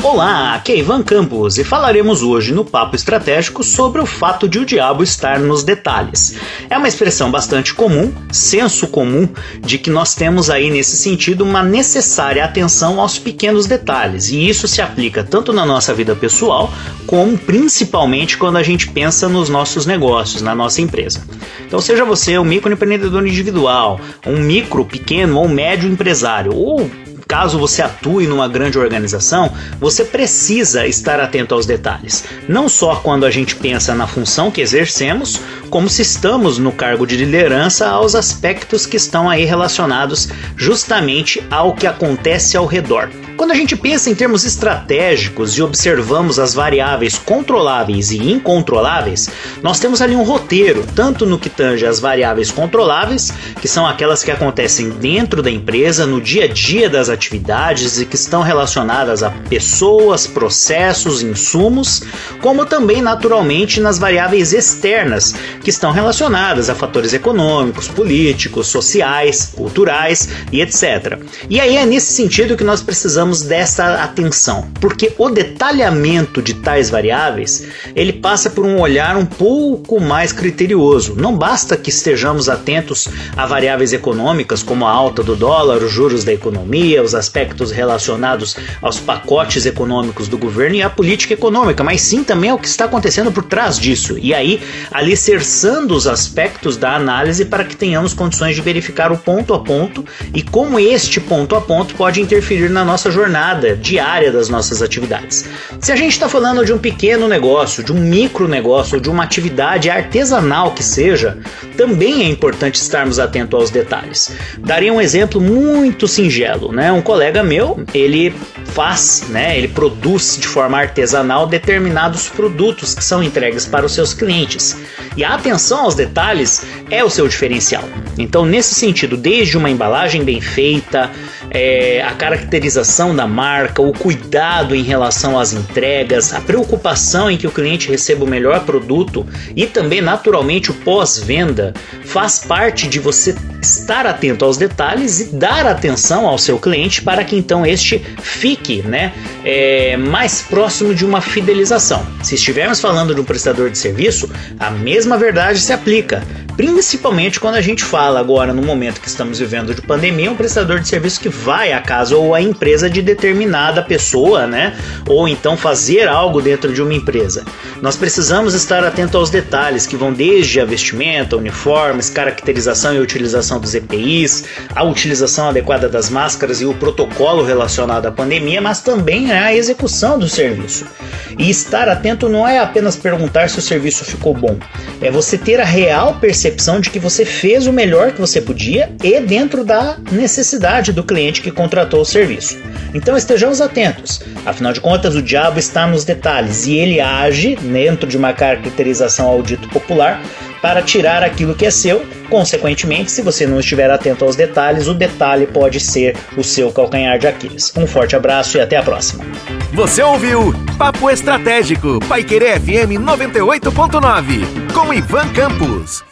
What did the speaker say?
Olá, aqui é Ivan Campos e falaremos hoje no Papo Estratégico sobre o fato de o diabo estar nos detalhes. É uma expressão bastante comum, senso comum, de que nós temos aí nesse sentido uma necessária atenção aos pequenos detalhes, e isso se aplica tanto na nossa vida pessoal, como principalmente quando a gente pensa nos nossos negócios, na nossa empresa. Então, seja você um microempreendedor individual, um micro, pequeno ou médio empresário, ou caso você atue numa grande organização, você precisa estar atento aos detalhes. Não só quando a gente pensa na função que exercemos, como se estamos no cargo de liderança aos aspectos que estão aí relacionados justamente ao que acontece ao redor. Quando a gente pensa em termos estratégicos e observamos as variáveis controláveis e incontroláveis, nós temos ali um roteiro, tanto no que tange as variáveis controláveis, que são aquelas que acontecem dentro da empresa, no dia a dia das atividades e que estão relacionadas a pessoas, processos, insumos, como também naturalmente nas variáveis externas, que estão relacionadas a fatores econômicos, políticos, sociais, culturais e etc. E aí é nesse sentido que nós precisamos dessa atenção, porque o detalhamento de tais variáveis ele passa por um olhar um pouco mais criterioso. Não basta que estejamos atentos a variáveis econômicas como a alta do dólar, os juros da economia, os aspectos relacionados aos pacotes econômicos do governo e à política econômica, mas sim também ao que está acontecendo por trás disso. E aí, alicerçando os aspectos da análise para que tenhamos condições de verificar o ponto a ponto e como este ponto a ponto pode interferir na nossa jornada diária das nossas atividades. Se a gente está falando de um pequeno negócio, de um micro negócio, de uma atividade artesanal que seja, também é importante estarmos atentos aos detalhes. Daria um exemplo muito singelo, né? Um colega meu, ele faz, né? Ele produz de forma artesanal determinados produtos que são entregues para os seus clientes. E a atenção aos detalhes é o seu diferencial. Então, nesse sentido, desde uma embalagem bem feita, é, a caracterização da marca, o cuidado em relação às entregas, a preocupação em que o cliente receba o melhor produto e também, naturalmente, o pós-venda faz parte de você estar atento aos detalhes e dar atenção ao seu cliente para que então este fique né, é, mais próximo de uma fidelização. Se estivermos falando de um prestador de serviço, a mesma verdade se aplica. Principalmente quando a gente fala agora no momento que estamos vivendo de pandemia, um prestador de serviço que vai à casa ou à empresa de determinada pessoa, né? Ou então fazer algo dentro de uma empresa. Nós precisamos estar atento aos detalhes que vão desde a vestimenta, uniformes, caracterização e utilização dos EPIs, a utilização adequada das máscaras e o protocolo relacionado à pandemia, mas também a execução do serviço. E estar atento não é apenas perguntar se o serviço ficou bom, é você ter a real percepção de que você fez o melhor que você podia e dentro da necessidade do cliente que contratou o serviço. Então estejamos atentos, afinal de contas, o diabo está nos detalhes e ele age dentro de uma caracterização ao dito popular para tirar aquilo que é seu. Consequentemente, se você não estiver atento aos detalhes, o detalhe pode ser o seu calcanhar de Aquiles. Um forte abraço e até a próxima. Você ouviu Papo Estratégico, Paiquerê FM 98.9, com Ivan Campos.